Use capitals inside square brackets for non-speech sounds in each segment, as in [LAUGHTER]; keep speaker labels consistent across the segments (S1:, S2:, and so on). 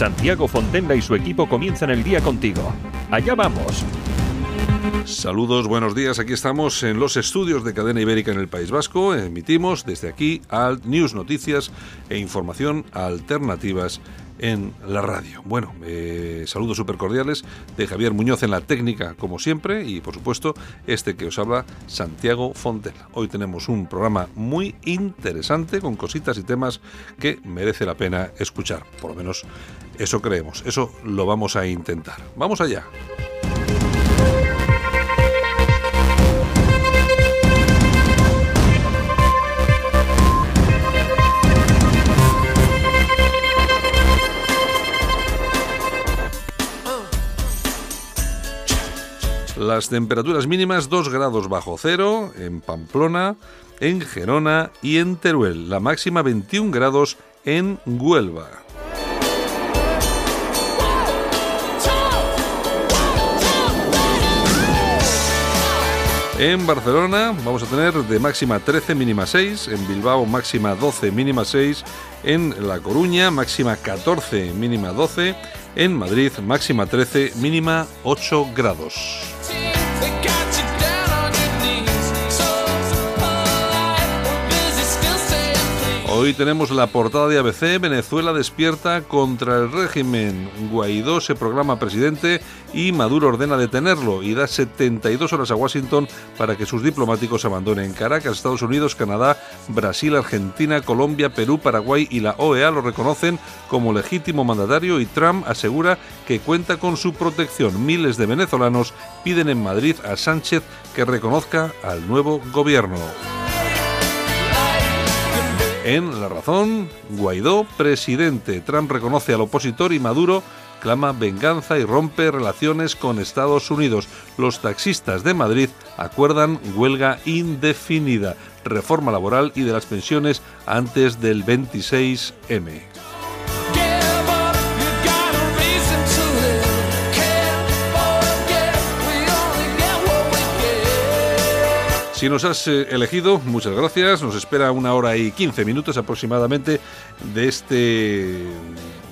S1: Santiago Fontenla y su equipo comienzan el día contigo. Allá vamos.
S2: Saludos, buenos días. Aquí estamos en los estudios de Cadena Ibérica en el País Vasco. Emitimos desde aquí Alt News Noticias e información alternativas en la radio. Bueno, eh, saludos súper cordiales de Javier Muñoz en la técnica, como siempre, y por supuesto, este que os habla, Santiago Fontela. Hoy tenemos un programa muy interesante con cositas y temas que merece la pena escuchar. Por lo menos eso creemos, eso lo vamos a intentar. Vamos allá. Las temperaturas mínimas 2 grados bajo cero en Pamplona, en Gerona y en Teruel. La máxima 21 grados en Huelva. En Barcelona vamos a tener de máxima 13, mínima 6, en Bilbao máxima 12, mínima 6, en La Coruña máxima 14, mínima 12, en Madrid máxima 13, mínima 8 grados. Hoy tenemos la portada de ABC, Venezuela despierta contra el régimen, Guaidó se programa presidente y Maduro ordena detenerlo y da 72 horas a Washington para que sus diplomáticos abandonen Caracas, Estados Unidos, Canadá, Brasil, Argentina, Colombia, Perú, Paraguay y la OEA lo reconocen como legítimo mandatario y Trump asegura que cuenta con su protección. Miles de venezolanos piden en Madrid a Sánchez que reconozca al nuevo gobierno. En La Razón, Guaidó, presidente. Trump reconoce al opositor y Maduro clama venganza y rompe relaciones con Estados Unidos. Los taxistas de Madrid acuerdan huelga indefinida, reforma laboral y de las pensiones antes del 26M. Si nos has eh, elegido, muchas gracias. Nos espera una hora y 15 minutos aproximadamente de este,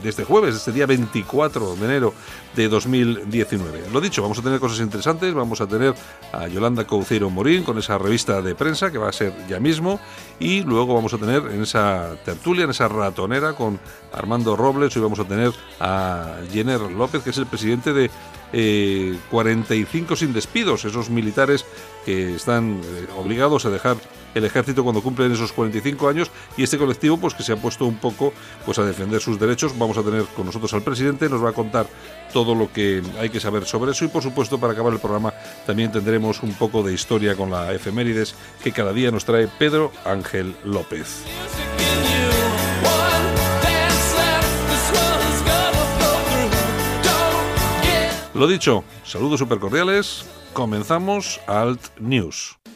S2: de este jueves, este día 24 de enero de 2019. Lo dicho, vamos a tener cosas interesantes. Vamos a tener a Yolanda Couceiro Morín con esa revista de prensa que va a ser ya mismo. Y luego vamos a tener en esa tertulia, en esa ratonera con Armando Robles. Hoy vamos a tener a Jenner López, que es el presidente de 45 eh, sin despidos, esos militares que están eh, obligados a dejar el ejército cuando cumplen esos 45 años y este colectivo pues que se ha puesto un poco pues a defender sus derechos. Vamos a tener con nosotros al presidente, nos va a contar todo lo que hay que saber sobre eso y por supuesto para acabar el programa también tendremos un poco de historia con la efemérides que cada día nos trae Pedro Ángel López. Lo dicho, saludos super cordiales. Comenzamos Alt News.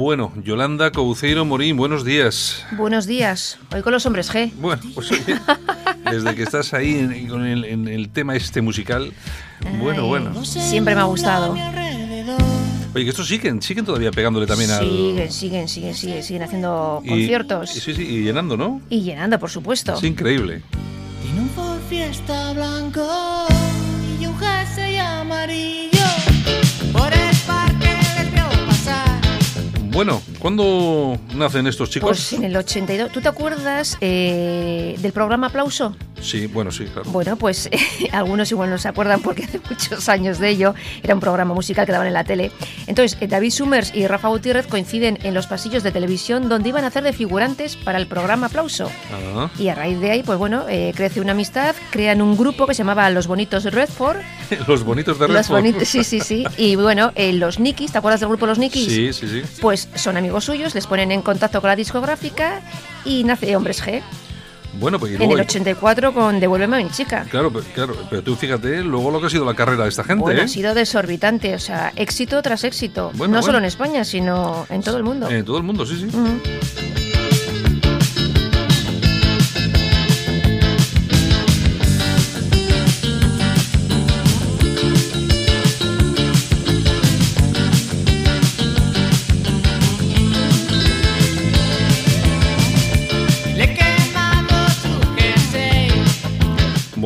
S2: Bueno, Yolanda Couceiro Morín, buenos días.
S3: Buenos días. Hoy con los hombres G.
S2: Bueno, pues oye, desde que estás ahí en, con el, en el tema este musical, bueno, bueno.
S3: Siempre me ha gustado.
S2: Oye, que estos siguen, siguen todavía pegándole también al...
S3: Siguen, siguen, siguen, siguen, siguen haciendo conciertos.
S2: Y, sí, sí, y llenando, ¿no?
S3: Y llenando, por supuesto.
S2: Es increíble.
S4: Tiene un Fiesta blanco
S2: Bueno, ¿cuándo nacen estos chicos?
S3: Pues en el 82. ¿Tú te acuerdas eh, del programa Aplauso?
S2: Sí, bueno, sí, claro.
S3: Bueno, pues [LAUGHS] algunos igual no se acuerdan porque hace muchos años de ello. Era un programa musical que daban en la tele. Entonces, eh, David Summers y Rafa Gutiérrez coinciden en los pasillos de televisión donde iban a hacer de figurantes para el programa Aplauso.
S2: Ah,
S3: Y a raíz de ahí, pues bueno, eh, crece una amistad, crean un grupo que se llamaba Los Bonitos Redford. [LAUGHS]
S2: los bonitos de
S3: Los
S2: Redford.
S3: bonitos, sí, sí, sí. [LAUGHS] Y bueno, eh, los Nikis, ¿te acuerdas del grupo Los Nikis?
S2: Sí, sí, sí.
S3: Pues son amigos suyos, les ponen en contacto con la discográfica y nace Hombres G.
S2: Bueno, pues y
S3: En
S2: luego-
S3: el 84 con Devuélveme a mi chica.
S2: Claro, pero, claro, pero tú fíjate luego lo que ha sido la carrera de esta gente,
S3: Bueno,
S2: ¿eh?
S3: ha sido desorbitante, o sea, éxito tras éxito.
S2: Bueno,
S3: no solo en España, sino en todo el mundo.
S2: En todo el mundo, sí, sí.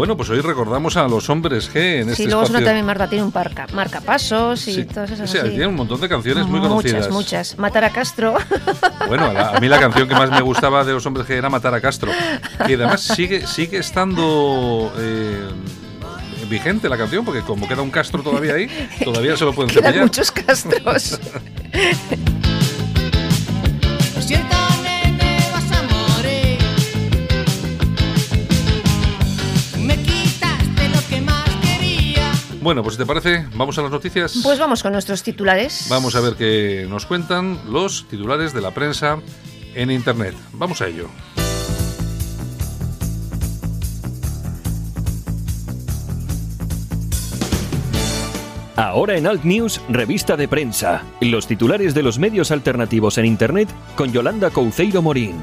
S2: Bueno, pues hoy recordamos a los hombres G en este
S3: Sí, luego
S2: espacio.
S3: suena también Marta tiene un parca, marcapasos y
S2: Sí,
S3: todas esas
S2: sí,
S3: así.
S2: tiene un montón de canciones muy
S3: muchas,
S2: conocidas.
S3: muchas. Matar a Castro. [LAUGHS]
S2: Bueno, la- a mí la canción que más me gustaba de los hombres G era Matar a Castro. Y además sigue, sigue estando eh, vigente la canción, porque como queda un Castro todavía ahí, todavía se lo pueden
S3: Quedan
S2: cepillar.
S3: muchos Castros. [LAUGHS]
S2: Bueno, pues si te parece, vamos a las noticias.
S3: Pues vamos con nuestros titulares.
S2: Vamos a ver qué nos cuentan los titulares de la prensa en Internet. Vamos a ello.
S1: Ahora en Alt News, revista de prensa. Los titulares de los medios alternativos en Internet con Yolanda Couceiro Morín.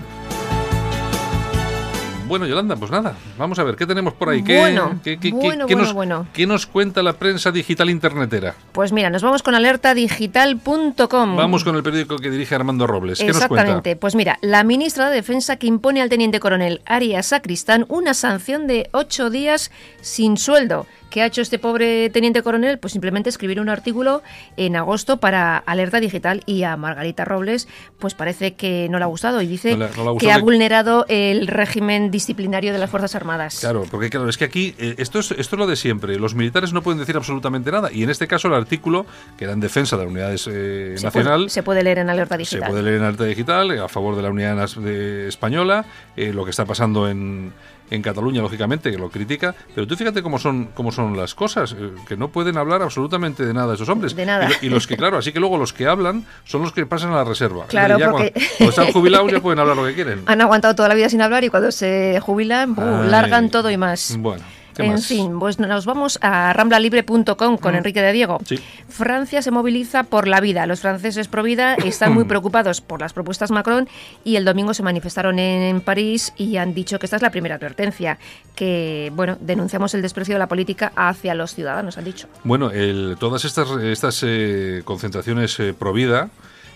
S2: Bueno, Yolanda, pues nada, vamos a ver, ¿qué tenemos por ahí? ¿Qué,
S3: Bueno,
S2: qué- qué-
S3: bueno,
S2: qué
S3: bueno,
S2: nos,
S3: bueno.
S2: qué nos cuenta la prensa digital internetera?
S3: Pues mira, nos vamos con alertadigital.com.
S2: Vamos con el periódico que dirige Armando Robles. ¿Qué nos cuenta?
S3: Exactamente. Pues mira, la ministra de Defensa que impone al teniente coronel Arias Sacristán una sanción de ocho días sin sueldo. ¿Qué ha hecho este pobre teniente coronel? Pues simplemente escribir un artículo en agosto para Alerta Digital y a Margarita Robles, pues parece que no le ha gustado y dice
S2: No le- no le ha
S3: que ha
S2: que-
S3: vulnerado el régimen disciplinario de las Fuerzas Armadas.
S2: Claro, porque claro, es que aquí eh, esto, es, esto es lo de siempre. Los militares no pueden decir absolutamente nada. Y en este caso el artículo, que era en defensa de las unidades eh,
S3: se,
S2: nacional,
S3: puede, se puede leer en Alerta
S2: se
S3: Digital.
S2: puede leer en Arte Digital eh, a favor de la unidad de- española, lo que está pasando en, en Cataluña, lógicamente, que lo critica. Pero tú fíjate cómo son, cómo son las cosas, eh, que no pueden hablar absolutamente de nada esos hombres.
S3: De nada.
S2: Y, lo- y los que, claro, así que luego los que hablan son los que pasan a la reserva.
S3: Claro,
S2: ya
S3: porque-
S2: cuando, cuando están jubilados ya pueden hablar lo que quieren. [LAUGHS]
S3: Han aguantado toda la vida sin hablar y cuando se jubilan, largan todo y más.
S2: Bueno, ¿qué
S3: En
S2: más?
S3: fin, pues nos vamos a ramblalibre.com con Enrique de Diego.
S2: Sí.
S3: Francia se moviliza por la vida. Los franceses pro vida están muy preocupados por las propuestas Macron y el domingo se manifestaron en, en París y han dicho que esta es la primera advertencia, que bueno, denunciamos el desprecio de la política hacia los ciudadanos, han dicho.
S2: Bueno, el- todas estas, estas eh, concentraciones eh, pro vida,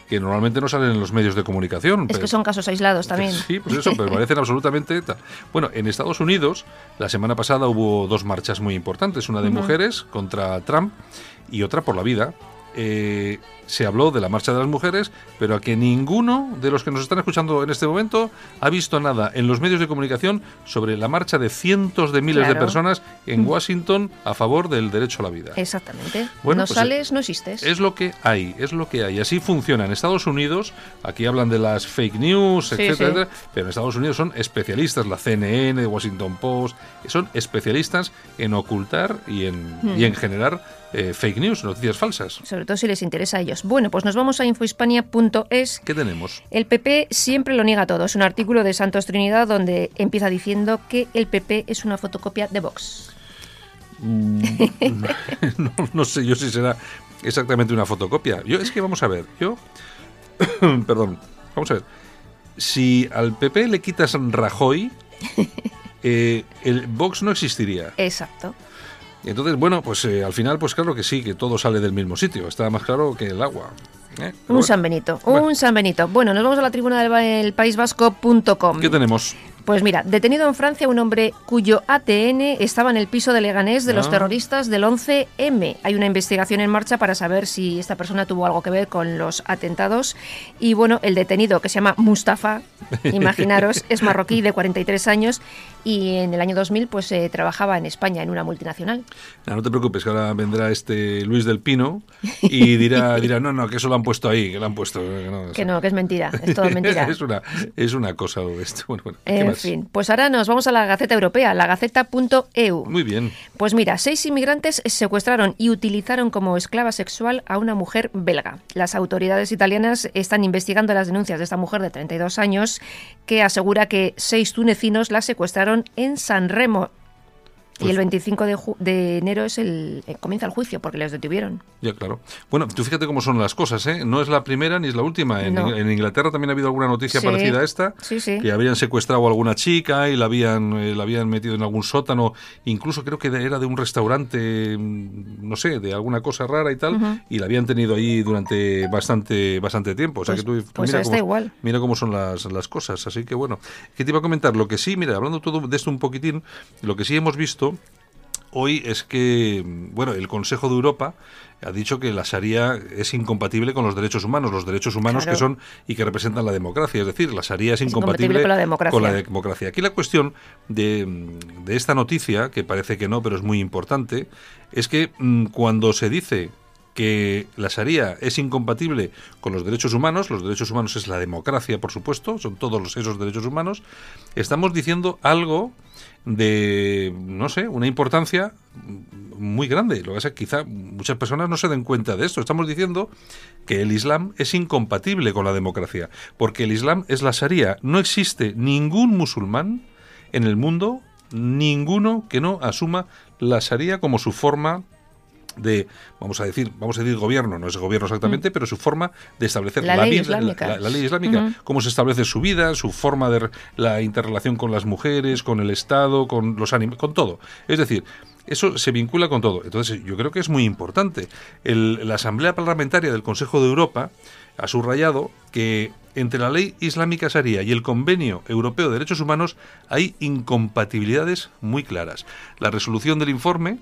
S2: que normalmente no salen en los medios de comunicación.
S3: Es
S2: pero-
S3: que son casos aislados también.
S2: Sí, pues eso, pero parecen absolutamente... ta- Bueno, en Estados Unidos, la semana pasada hubo dos marchas muy importantes, una de mujeres contra Trump y otra por la vida. Eh, se habló de la marcha de las mujeres, pero a que ninguno de los que nos están escuchando en este momento ha visto nada en los medios de comunicación sobre la marcha de cientos de miles de personas en Washington a favor del derecho a la vida.
S3: Exactamente.
S2: Bueno,
S3: no
S2: pues,
S3: sales, no existes.
S2: Es lo que hay, es lo que hay. Así funciona en Estados Unidos. Aquí hablan de las fake news,
S3: Sí,
S2: etcétera,
S3: sí.
S2: etcétera, pero en Estados Unidos son especialistas, la CNN, Washington Post, son especialistas en ocultar y en, y en generar eh, fake news, noticias falsas.
S3: Sobre todo si les interesa a ellos. Bueno, pues nos vamos a infohispania.es.
S2: ¿Qué tenemos?
S3: El PP siempre lo niega todo. Es un artículo de Santos Trinidad donde empieza diciendo que el PP es una fotocopia de Vox. [LAUGHS]
S2: no, no sé yo si será exactamente una fotocopia. Yo es que vamos a ver, yo [COUGHS] perdón, vamos a ver. Si al PP le quitas Rajoy, [LAUGHS] eh, el Vox no existiría.
S3: Exacto.
S2: Entonces, bueno, pues eh, al final, pues claro que sí, que todo sale del mismo sitio. Está más claro que el agua. ¿eh?
S3: Un
S2: bueno,
S3: San Benito,
S2: Bueno.
S3: un San Benito. Bueno, nos vamos a la tribuna del Ba- el País Vasco.com.
S2: ¿Qué tenemos?
S3: Pues mira, detenido en Francia un hombre cuyo ATN estaba en el piso de Leganés de los
S2: Ah.
S3: terroristas del 11M. Hay una investigación en marcha para saber si esta persona tuvo algo que ver con los atentados. Y bueno, el detenido, que se llama Mustafa, [LAUGHS] imaginaros, es marroquí de 43 años y en el año 2000 pues eh, trabajaba en España en una multinacional.
S2: No, no te preocupes, que ahora vendrá este Luis del Pino y dirá, [LAUGHS] dirá no, no, que eso lo han puesto ahí, que lo han puesto. Que no,
S3: Que no, que es mentira, es todo [LAUGHS] mentira. [LAUGHS]
S2: es, una, es una cosa esto. Bueno, bueno, ¿qué
S3: En
S2: más?
S3: fin, pues ahora nos vamos a la Gaceta Europea, la gaceta.eu.
S2: Muy bien.
S3: Pues mira, seis inmigrantes secuestraron y utilizaron como esclava sexual a una mujer belga. Las autoridades italianas están investigando las denuncias de esta mujer de 32 años que asegura que seis tunecinos la secuestraron en San Remo.
S2: Pues
S3: y el 25 de, ju- de enero es el eh, comienza el juicio porque les detuvieron.
S2: Ya, claro. Bueno, tú fíjate cómo son las cosas, ¿eh? No es la primera ni es la última. En,
S3: No.
S2: en Inglaterra también ha habido alguna noticia
S3: Sí.
S2: parecida a esta.
S3: Sí, sí.
S2: Que habían secuestrado a alguna chica y la habían, eh, la habían metido en algún sótano. Incluso creo que era de un restaurante, mm, no sé, de alguna cosa rara y tal. Y la habían tenido ahí durante bastante bastante tiempo. O sea
S3: Pues-
S2: que tú,
S3: pues
S2: mira, cómo,
S3: igual.
S2: mira cómo son las, las cosas. Así que bueno, ¿qué te iba a comentar? Lo que sí, mira, hablando todo de esto un poquitín, lo que sí hemos visto hoy es que, bueno, el Consejo de Europa ha dicho que la Sharia es incompatible con los derechos humanos, los derechos humanos
S3: Claro.
S2: que son y que representan la democracia. Es decir, la Sharia es
S3: incompatible
S2: incompatible,
S3: con la democracia.
S2: con la democracia. Aquí la cuestión de, de esta noticia, que parece que no, pero es muy importante, es que mm, cuando se dice que la Sharia es incompatible con los derechos humanos, los derechos humanos es la democracia, por supuesto, son todos esos derechos humanos, estamos diciendo algo de, no sé, una importancia muy grande. Lo que pasa es que quizá muchas personas no se den cuenta de esto. Estamos diciendo que el Islam es incompatible con la democracia, porque el Islam es la Sharia. No existe ningún musulmán en el mundo, ninguno que no asuma la Sharia como su forma de, vamos a decir, vamos a decir gobierno, no es gobierno exactamente, pero su forma de establecer
S3: Mm. La ley
S2: vida-
S3: islámica.
S2: la- la ley islámica, cómo se establece su vida, su forma de la interrelación con las mujeres, con el Estado, con los animales, con todo. Es decir, eso se vincula con todo. Entonces, yo creo que es muy importante. El- la Asamblea Parlamentaria del Consejo de Europa ha subrayado que entre la ley islámica sharia y el Convenio Europeo de Derechos Humanos hay incompatibilidades muy claras. La resolución del informe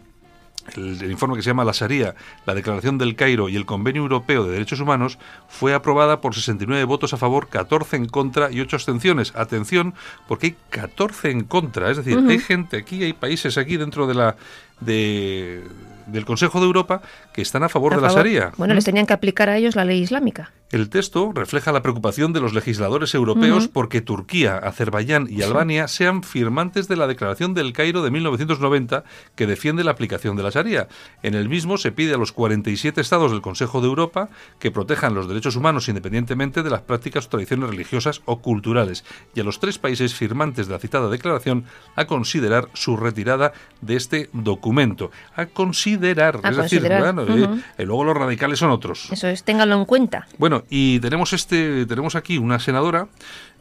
S2: el, el informe que se llama La Sharia, la Declaración del Cairo y el Convenio Europeo de Derechos Humanos fue aprobada por 69 votos a favor, 14 en contra y 8 abstenciones. Atención, porque hay 14 en contra. Es decir, hay gente aquí, hay países aquí dentro de la de, del Consejo de Europa que están a favor
S3: A
S2: de la Sharia.
S3: Bueno, les tenían que aplicar a ellos la ley islámica.
S2: El texto refleja la preocupación de los legisladores europeos porque Turquía, Azerbaiyán y Albania sean firmantes de la Declaración del Cairo de 1990 que defiende la aplicación de la Sharia. En el mismo se pide a los 47 estados del Consejo de Europa que protejan los derechos humanos independientemente de las prácticas o tradiciones religiosas o culturales y a los tres países firmantes de la citada declaración a considerar su retirada de este documento. A considerar,
S3: A
S2: es decir, bueno, eh, eh, luego los radicales son otros.
S3: Eso es, ténganlo en cuenta.
S2: Bueno, y tenemos este, tenemos aquí una senadora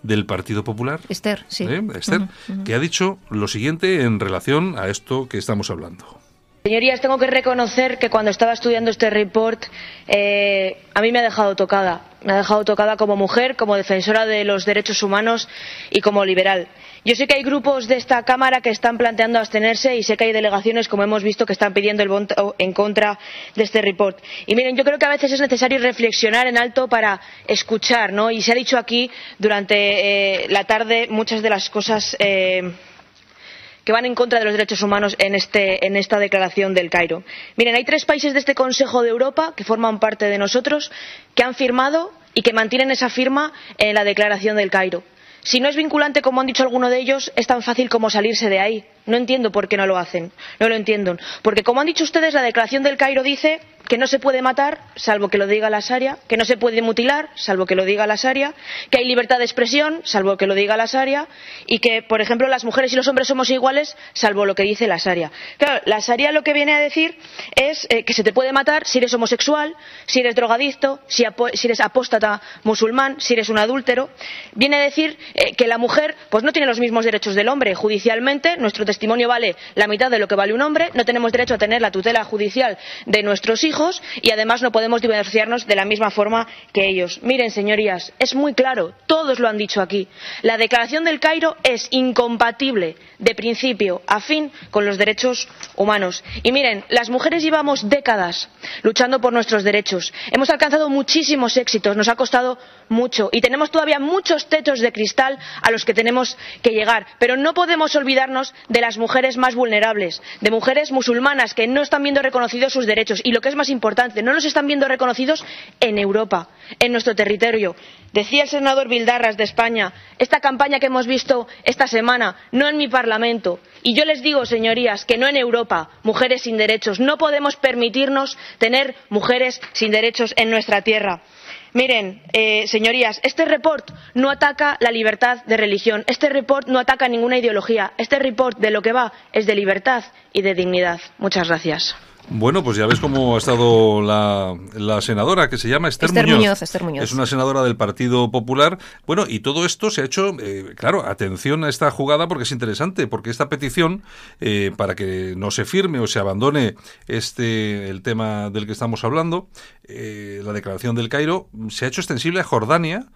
S2: del Partido Popular,
S3: Esther, sí.
S2: ¿eh? Esther, que ha dicho lo siguiente en relación a esto que estamos hablando.
S5: Señorías, tengo que reconocer que cuando estaba estudiando este report, eh, a mí me ha dejado tocada. Me ha dejado tocada como mujer, como defensora de los derechos humanos y como liberal. Yo sé que hay grupos de esta Cámara que están planteando abstenerse y sé que hay delegaciones, como hemos visto, que están pidiendo el voto en contra de este report. Y miren, yo creo que a veces es necesario reflexionar en alto para escuchar, ¿no? Y se ha dicho aquí durante eh, la tarde muchas de las cosas. eh, que van en contra de los derechos humanos en, este, en esta declaración del Cairo. Miren, hay tres países de este Consejo de Europa que forman parte de nosotros que han firmado y que mantienen esa firma en la declaración del Cairo. Si no es vinculante, como han dicho algunos de ellos, es tan fácil como salirse de ahí. No entiendo por qué no lo hacen. No lo entiendo. Porque, como han dicho ustedes, la declaración del Cairo dice que no se puede matar, salvo que lo diga la Sharia, que no se puede mutilar, salvo que lo diga la Sharia, que hay libertad de expresión, salvo que lo diga la Sharia, y que, por ejemplo, las mujeres y los hombres somos iguales, salvo lo que dice la Sharia. Claro, la Sharia lo que viene a decir es eh, que se te puede matar si eres homosexual, si eres drogadicto, si, eres apóstata musulmán, si eres un adúltero. Viene a decir eh, que la mujer pues no tiene los mismos derechos del hombre. Judicialmente, nuestro testimonio vale la mitad de lo que vale un hombre, no tenemos derecho a tener la tutela judicial de nuestros hijos y además no podemos divorciarnos de la misma forma que ellos. Miren, señorías, es muy claro, todos lo han dicho aquí. La Declaración del Cairo es incompatible de principio a fin con los derechos humanos. Y miren, las mujeres llevamos décadas luchando por nuestros derechos. Hemos alcanzado muchísimos éxitos, nos ha costado mucho y tenemos todavía muchos techos de cristal a los que tenemos que llegar. Pero no podemos olvidarnos de las mujeres más vulnerables, de mujeres musulmanas que no están viendo reconocidos sus derechos y, lo que es más importante, no los están viendo reconocidos en Europa, en nuestro territorio. Decía el senador Bildarras de España, esta campaña que hemos visto esta semana, no en mi Parlamento. Y yo les digo, señorías, que no en Europa, mujeres sin derechos. No podemos permitirnos tener mujeres sin derechos en nuestra tierra. Miren, eh, señorías, este report no ataca la libertad de religión, este report no ataca ninguna ideología, este report de lo que va es de libertad y de dignidad.
S2: Bueno, pues ya ves cómo ha estado la, la senadora que se llama Esther,
S3: Esther
S2: Muñoz.
S3: Muñoz, Esther Muñoz.
S2: Es una senadora del Partido Popular. Bueno, y todo esto se ha hecho, eh, claro, atención a esta jugada porque es interesante, porque esta petición, eh, para que no se firme o se abandone este el tema del que estamos hablando, eh, la declaración del Cairo, se ha hecho extensible a Jordania,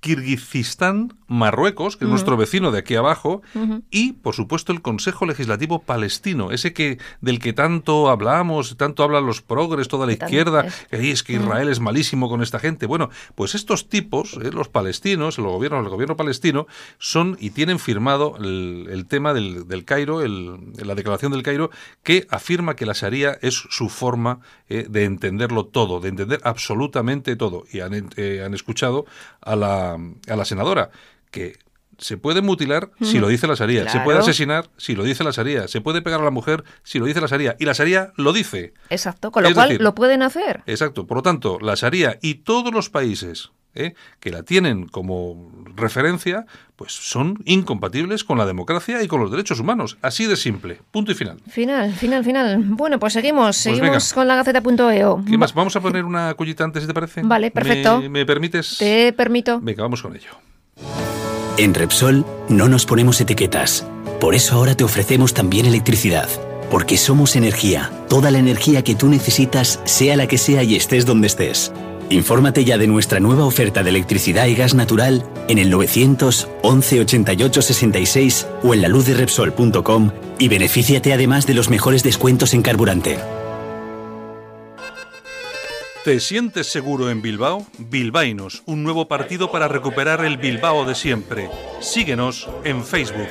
S2: Kirguistán, Marruecos, que es nuestro vecino de aquí abajo, y por supuesto el Consejo Legislativo Palestino, ese que del que tanto hablamos, tanto hablan los progres, toda la izquierda,
S3: es-
S2: que "Ay, es que Israel es malísimo con esta gente. Bueno, pues estos tipos, eh, los palestinos, el gobierno, el gobierno palestino, son y tienen firmado el, el tema del, del Cairo, el- la declaración del Cairo, que afirma que la Sharia es su forma eh, de entenderlo todo, de entender absolutamente todo. Y han, eh, han escuchado a la, a la senadora que se puede mutilar si lo dice la Sharia, se puede asesinar si lo dice la Sharia, se puede pegar a la mujer si lo dice la Sharia, y la Sharia lo dice.
S3: Exacto, con lo
S2: Es
S3: cual
S2: decir,
S3: lo pueden hacer.
S2: Exacto. Por lo tanto, la Sharia y todos los países ¿eh? que la tienen como referencia, pues son incompatibles con la democracia y con los derechos humanos. Así de simple. Punto y final.
S3: Final, final, final. Bueno, pues seguimos, seguimos
S2: venga.
S3: con la Gaceta.eo.
S2: ¿Qué más? Vamos a poner una cullita antes, si te parece.
S3: Vale, perfecto.
S2: ¿Me, me permites?
S3: Te permito.
S2: Venga, vamos con ello.
S6: En Repsol no nos ponemos etiquetas. Por eso ahora te ofrecemos también electricidad. Porque somos energía. Toda la energía que tú necesitas, sea la que sea y estés donde estés. Infórmate ya de nuestra nueva oferta de electricidad y gas natural en el 911 88 66 o en la luz de Repsol.com y benefíciate además de los mejores descuentos en carburante.
S2: ¿Te sientes seguro en Bilbao? Bilbainos, un nuevo partido para recuperar el Bilbao de siempre. Síguenos en Facebook.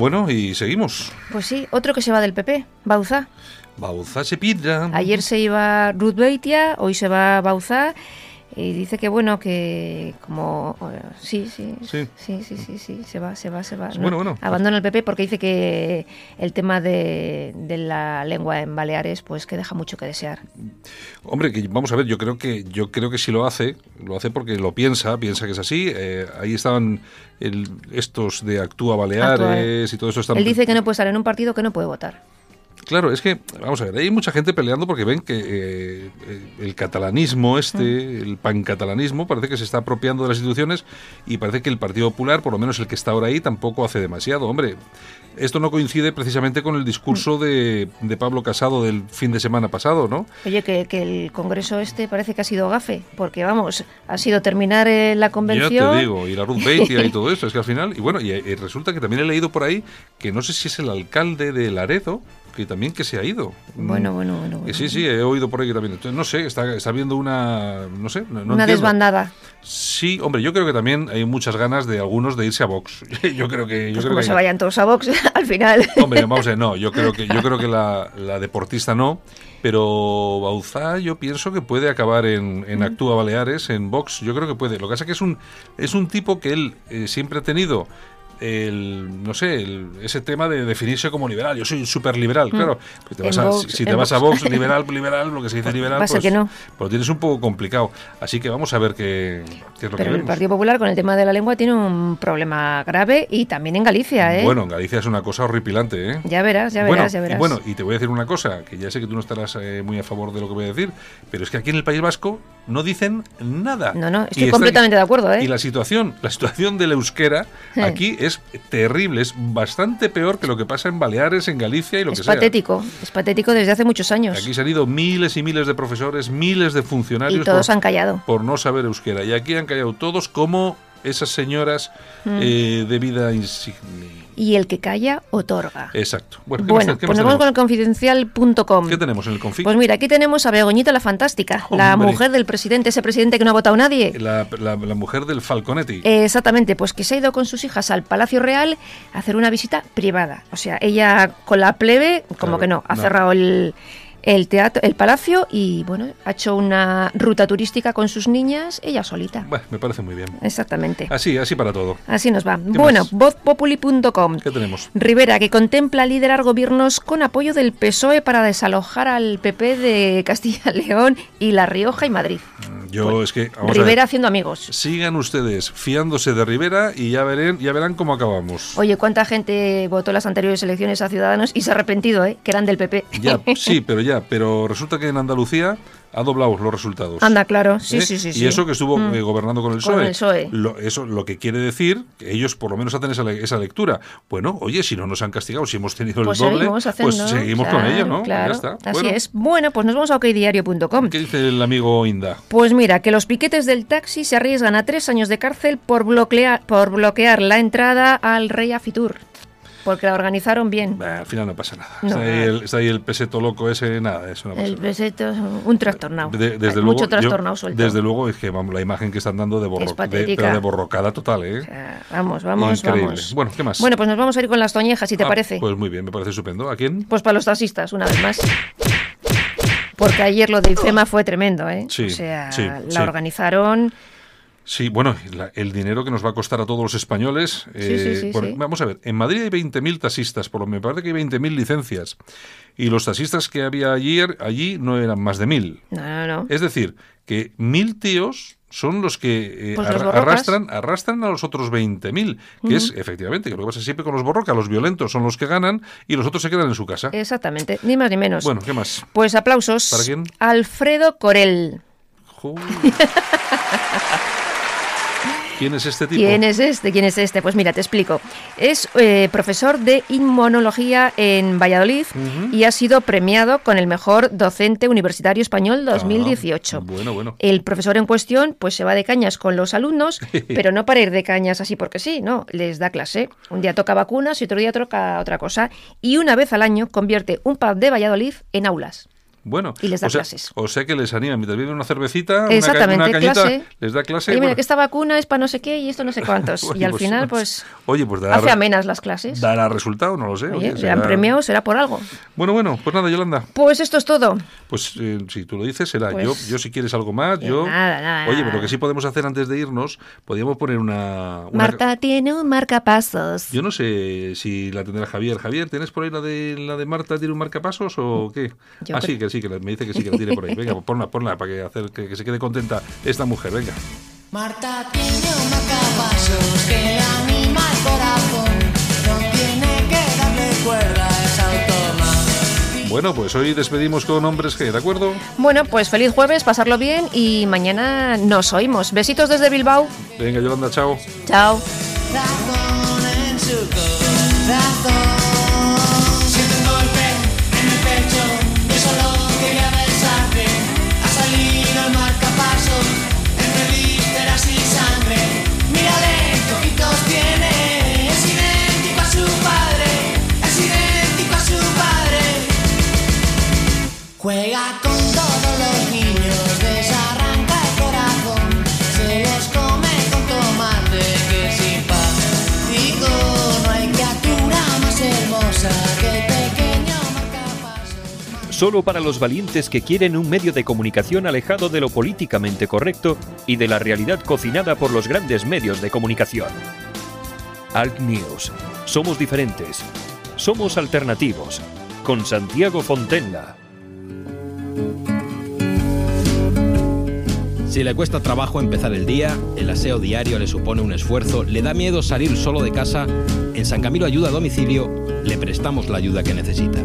S2: Bueno, y seguimos.
S3: Pues sí, otro que se va del PP, Bauza.
S2: Bauza se pilla.
S3: Ayer se iba Ruth Beitia, hoy se va Bauza. Y dice que bueno, que como... eh, Sí, sí,
S2: Sí.
S3: sí, sí, sí, sí, se va, se va, se va.
S2: Bueno, bueno.
S3: Abandona el PP porque dice que el tema de, de la lengua en Baleares pues que deja mucho que desear.
S2: Hombre, que vamos a ver, yo creo que yo creo que si lo hace, lo hace porque lo piensa, piensa que es así. Eh, ahí estaban el- estos de Actúa Baleares
S3: Actúa.
S2: y todo eso. Están,
S3: Él dice que no puede estar en un partido que no puede votar.
S2: Claro, es que, vamos a ver, hay mucha gente peleando porque ven que eh, el catalanismo este, el pancatalanismo, parece que se está apropiando de las instituciones y parece que el Partido Popular, por lo menos el que está ahora ahí, tampoco hace demasiado. Hombre, esto no coincide precisamente con el discurso de, de Pablo Casado del fin de semana pasado, ¿no?
S3: Oye, que, que el congreso este parece que ha sido gafe, porque vamos, ha sido terminar eh, la convención.
S2: Ya te digo, y la Ruth Beitia y [LAUGHS] todo eso, es que al final, y bueno, y, eh, resulta que también he leído por ahí que no sé si es el alcalde de Laredo, que también que se ha ido.
S3: Bueno, bueno, bueno. Bueno.
S2: sí, sí, he oído por ahí que también. Entonces, no sé, está, está habiendo una. No sé, no, no
S3: Una desbandada.
S2: Sí, hombre, yo creo que también hay muchas ganas de algunos de irse a Vox. [LAUGHS] yo creo que. Yo
S3: Pues
S2: creo
S3: como
S2: que
S3: se vayan todos a Vox [LAUGHS] al final.
S2: Hombre, vamos a ver, no, [LAUGHS] yo creo que, yo creo que la, la deportista no, pero Bauzá yo pienso que puede acabar en, en Actúa Baleares, en Vox, yo creo que puede. Lo que pasa es que es un, es un tipo que él eh, siempre ha tenido el, no sé, el- ese tema de definirse como liberal. Yo soy súper liberal, claro. Pues te
S3: Mm.
S2: Vas a-
S3: Vox-
S2: si, si te
S3: en
S2: vas a
S3: Vox.
S2: Vox, liberal, liberal, lo que se dice liberal,
S3: Va a ser
S2: pues,
S3: que no.
S2: pues lo tienes un poco complicado. Así que vamos a ver qué, qué es lo
S3: Pero
S2: que
S3: el
S2: vemos.
S3: Partido Popular con el tema de la lengua tiene un problema grave y también en Galicia, ¿eh?
S2: Bueno, en Galicia es una cosa horripilante, ¿eh?
S3: Ya verás, ya
S2: bueno,
S3: verás, ya
S2: y
S3: verás.
S2: bueno, y te voy a decir una cosa, que ya sé que tú no estarás eh, muy a favor de lo que voy a decir, pero es que aquí en el País Vasco no dicen nada.
S3: No, no,
S2: Y
S3: estoy
S2: está-
S3: completamente de acuerdo, ¿eh?
S2: Y la situación, la situación del euskera [LAUGHS] aquí es terrible, es bastante peor que lo que pasa en Baleares, en Galicia y lo
S3: es
S2: que sea.
S3: patético, es patético desde hace muchos años.
S2: Aquí se han ido miles y miles de profesores, miles de funcionarios
S3: Y todos
S2: por,
S3: han callado.
S2: por no saber euskera. Y aquí han callado todos como esas señoras
S3: Mm.
S2: eh, de vida insignia.
S3: Y el que calla, otorga.
S2: Exacto. Bueno, ¿qué
S3: Bueno, pues nos vamos con el confidencial.com.
S2: ¿Qué tenemos en el config?
S3: Pues mira, aquí tenemos a Begoñita la Fantástica, la mujer del presidente, ese presidente que no ha votado nadie.
S2: la, la- la mujer del Falconetti.
S3: Eh, Exactamente, pues que se ha ido con sus hijas al Palacio Real a hacer una visita privada. O sea, ella con la plebe, como
S2: Claro,
S3: que no, ha
S2: no.
S3: cerrado el, el teatro, el palacio y bueno, ha hecho una ruta turística con sus niñas, ella solita.
S2: Bueno, me parece muy bien.
S3: Exactamente.
S2: Así, así para todo.
S3: Así nos va. Bueno, vozpopuli.com.
S2: ¿Qué tenemos?
S3: Rivera, que contempla liderar gobiernos con apoyo del PSOE para desalojar al PP de Castilla y León y La Rioja y Madrid.
S2: Yo es que vamos a
S3: Rivera
S2: ver.
S3: haciendo amigos.
S2: Sigan ustedes fiándose de Rivera y ya verán, ya verán cómo acabamos.
S3: Oye, ¿cuánta gente votó las anteriores elecciones a Ciudadanos y se ha arrepentido, eh? Que eran del PP.
S2: Ya, sí, pero ya, pero resulta que en Andalucía ha doblado los resultados.
S3: Anda, claro. Sí,
S2: ¿Eh?
S3: sí, sí.
S2: Y
S3: sí.
S2: eso que estuvo
S3: Mm.
S2: eh, gobernando con el
S3: Con
S2: PSOE.
S3: el PSOE.
S2: Lo, eso lo que quiere decir que ellos por lo menos hacen esa, le- esa lectura. Bueno, oye, si no nos han castigado, si hemos tenido
S3: Pues
S2: el doble,
S3: seguimos haciendo.
S2: pues seguimos
S3: claro,
S2: con ello, ¿no?
S3: Claro,
S2: Ya está.
S3: así
S2: Bueno,
S3: es. Bueno, pues nos vamos a okdiario.com.
S2: ¿Qué dice el amigo Inda?
S3: Pues mira, que los piquetes del taxi se arriesgan a tres años de cárcel por bloquear, por bloquear la entrada al Rey Afitur. Porque la organizaron bien.
S2: Bah, al final no pasa nada.
S3: No.
S2: Está, ahí el, está ahí el peseto loco ese, nada, eso no pasa
S3: El
S2: nada.
S3: peseto, un trastornado.
S2: De- desde
S3: Hay
S2: luego,
S3: Mucho
S2: yo-
S3: trastornado suelto.
S2: Desde luego es que vamos, la imagen que están dando de, borro,
S3: Es
S2: de, pero de borrocada total, ¿eh?
S3: O sea, vamos, vamos,
S2: Increíble.
S3: vamos.
S2: Bueno, ¿qué más?
S3: Bueno, pues nos vamos a ir con las toñejas, si te
S2: Ah,
S3: parece.
S2: Pues muy bien, me parece estupendo. ¿A quién?
S3: Pues para los taxistas, una vez más. Porque ayer lo de IFEMA fue tremendo, ¿eh?
S2: Sí,
S3: o sea,
S2: sí,
S3: la
S2: sí.
S3: organizaron.
S2: Sí, bueno, la- el dinero que nos va a costar a todos los españoles. eh,
S3: sí, sí,
S2: bueno,
S3: sí.
S2: Vamos a ver, en Madrid hay 20.000 taxistas, por lo me parece que hay 20.000 licencias. Y los taxistas que había ayer, allí no eran más de 1.000.
S3: No, no, no.
S2: Es decir, que mil tíos son los que eh,
S3: Pues los
S2: arrastran, arrastran a los otros 20.000, que es efectivamente, que lo que pasa siempre con los borrocas, los violentos son los que ganan y los otros se quedan en su casa.
S3: Exactamente, ni más ni menos.
S2: Bueno, ¿qué más?
S3: Pues aplausos.
S2: ¿Para quién?
S3: Alfredo Corel. [LAUGHS]
S2: ¿Quién es este tipo?
S3: ¿Quién es este? ¿Quién es este? Pues mira, te explico. Es eh, profesor de inmunología en Valladolid y ha sido premiado con el mejor docente universitario español 2018.
S2: Ah, bueno, bueno.
S3: El profesor en cuestión pues se va de cañas con los alumnos, [LAUGHS] pero no para ir de cañas así porque sí, no, les da clase. Un día toca vacunas y otro día toca otra cosa. Y una vez al año convierte un pub de Valladolid en aulas.
S2: Bueno,
S3: Y les da
S2: o sea,
S3: clases.
S2: O sea que les anima, mientras beben una cervecita,
S3: Exactamente,
S2: una, cañita,
S3: clase.
S2: les da clase.
S3: Oye, mira,
S2: bueno.
S3: que esta vacuna es para no sé qué y esto no sé cuántos. [LAUGHS] Y al
S2: pues,
S3: final, pues,
S2: Oye, pues dará,
S3: hace amenas las clases.
S2: dará resultado, no lo sé.
S3: Oye,
S2: oye, será-
S3: premiado, será por algo.
S2: Bueno, bueno, pues nada, Yolanda.
S3: Pues esto es todo.
S2: Pues eh, si tú lo dices, será.
S3: Pues-
S2: yo, yo si quieres algo más, yo...
S3: nada, nada,
S2: Oye, pero lo que sí podemos hacer antes de irnos, podríamos poner una... una-
S3: Marta tiene un marcapasos.
S2: Yo no sé si la tendrá Javier. Javier, ¿tienes por ahí la de la de Marta tiene un marcapasos o qué?
S3: Yo
S2: ah, sí,
S3: creo-
S2: que sí, que me dice que sí, que la tiene por ahí. Venga, pues ponla, ponla para que, hacer, que, que se quede contenta esta mujer. Venga.
S4: Marta tiene un marcapasos que le anima el corazón. No tiene que darle cuerda, es.
S2: Bueno, pues hoy despedimos con hombres G, ¿de acuerdo?
S3: Bueno, pues feliz jueves, pasarlo bien y mañana nos oímos. Besitos desde Bilbao.
S2: Venga, Yolanda, chao.
S3: Chao.
S4: Razón en su corazón. Solo
S1: para los valientes que quieren un medio de comunicación alejado de lo políticamente correcto y de la realidad cocinada por los grandes medios de comunicación. Alt News. Somos diferentes. Somos alternativos. Con Santiago Fontenla.
S7: Si le cuesta trabajo empezar el día, el aseo diario le supone un esfuerzo, le da miedo salir solo de casa, en San Camilo Ayuda a Domicilio le prestamos la ayuda que necesita.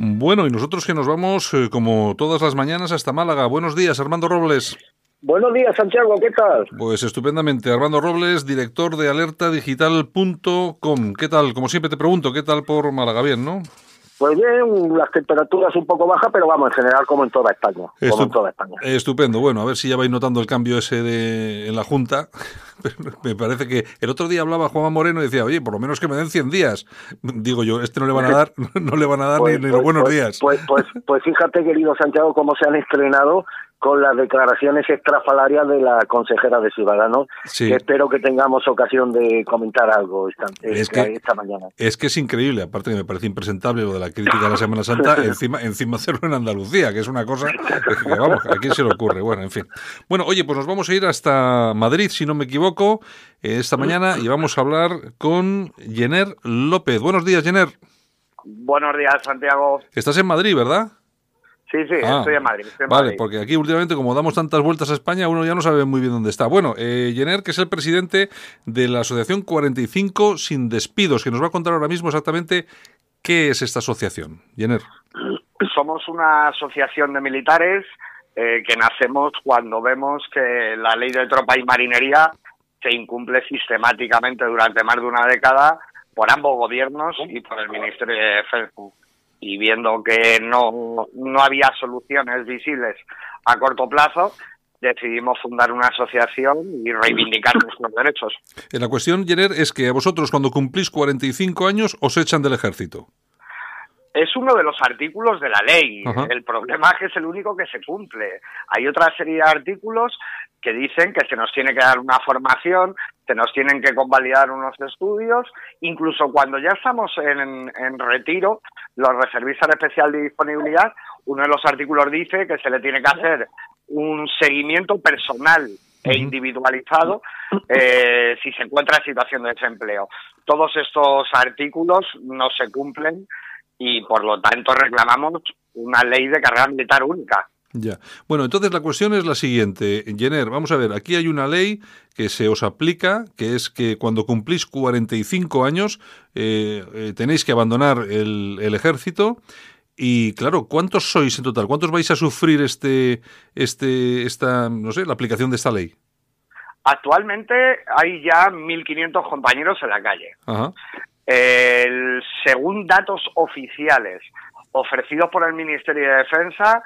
S2: Bueno, y nosotros que nos vamos, eh, como todas las mañanas, hasta Málaga. Buenos días, Armando Robles.
S8: Buenos días, Santiago, ¿qué tal?
S2: Pues estupendamente. Armando Robles, director de alertadigital.com. ¿Qué tal? Como siempre te pregunto, ¿qué tal por Málaga? Bien, ¿no?
S8: Pues bien, las temperaturas un poco bajas, pero vamos, en general como en toda España. Como en toda España.
S2: Estupendo. Bueno, a ver si ya vais notando el cambio ese de, en la Junta. [LAUGHS] me parece que el otro día hablaba Juan Moreno y decía, oye, por lo menos que me den 100 días. [LAUGHS] Digo yo, este no le van a dar, [LAUGHS] no le van a dar
S8: Pues,
S2: ni, ni
S8: pues,
S2: los buenos
S8: pues,
S2: días.
S8: Pues, pues, pues fíjate, querido Santiago, cómo se han estrenado con las declaraciones extrafalarias de la consejera de Ciudadanos,
S2: Sí.
S8: que espero que tengamos ocasión de comentar algo esta,
S2: Es
S8: esta,
S2: que-
S8: esta mañana.
S2: Es que es increíble, aparte que me parece impresentable lo de la crítica a la Semana Santa, [LAUGHS] encima, encima hacerlo en Andalucía, que es una cosa que, vamos, ¿a quién se le ocurre? Bueno, en fin. Bueno, oye, pues nos vamos a ir hasta Madrid, si no me equivoco, eh, esta mañana y vamos a hablar con Jenner López. Buenos días, Jenner.
S9: Buenos días, Santiago.
S2: Estás en Madrid, ¿verdad?
S9: Sí, sí,
S2: Ah,
S9: estoy en Madrid. estoy en
S2: Vale,
S9: Madrid.
S2: porque aquí últimamente como damos tantas vueltas a España, uno ya no sabe muy bien dónde está. Bueno, eh, Jenner, que es el presidente de la Asociación 45 Sin Despidos, que nos va a contar ahora mismo exactamente qué es esta asociación. Jenner.
S9: Somos una asociación de militares eh, que nacemos cuando vemos que la ley de tropa y marinería se incumple sistemáticamente durante más de una década por ambos gobiernos y por el Ministerio de Defensa. Y viendo que no, no había soluciones visibles a corto plazo, decidimos fundar una asociación y reivindicar [LAUGHS] nuestros derechos.
S2: Eh, La cuestión, Jenner, es que a vosotros cuando cumplís 45 años os echan del ejército.
S9: Es uno de los artículos de la ley.
S2: Ajá.
S9: El problema es que es el único que se cumple. Hay otra serie de artículos que dicen que se nos tiene que dar una formación, se nos tienen que convalidar unos estudios, incluso cuando ya estamos en, en retiro, los reservistas de especial disponibilidad, uno de los artículos dice que se le tiene que hacer un seguimiento personal e individualizado eh, si se encuentra en situación de desempleo. Todos estos artículos no se cumplen y por lo tanto reclamamos una ley de carrera militar única.
S2: Ya. Bueno, entonces la cuestión es la siguiente. Jenner, vamos a ver, aquí hay una ley que se os aplica, que es que cuando cumplís 45 años eh, eh, tenéis que abandonar el, el ejército. Y claro, ¿cuántos sois en total? ¿Cuántos vais a sufrir este, este, esta, no sé, la aplicación de esta ley?
S9: Actualmente hay ya 1.500 compañeros en la calle.
S2: Ajá.
S9: El, según datos oficiales ofrecidos por el Ministerio de Defensa,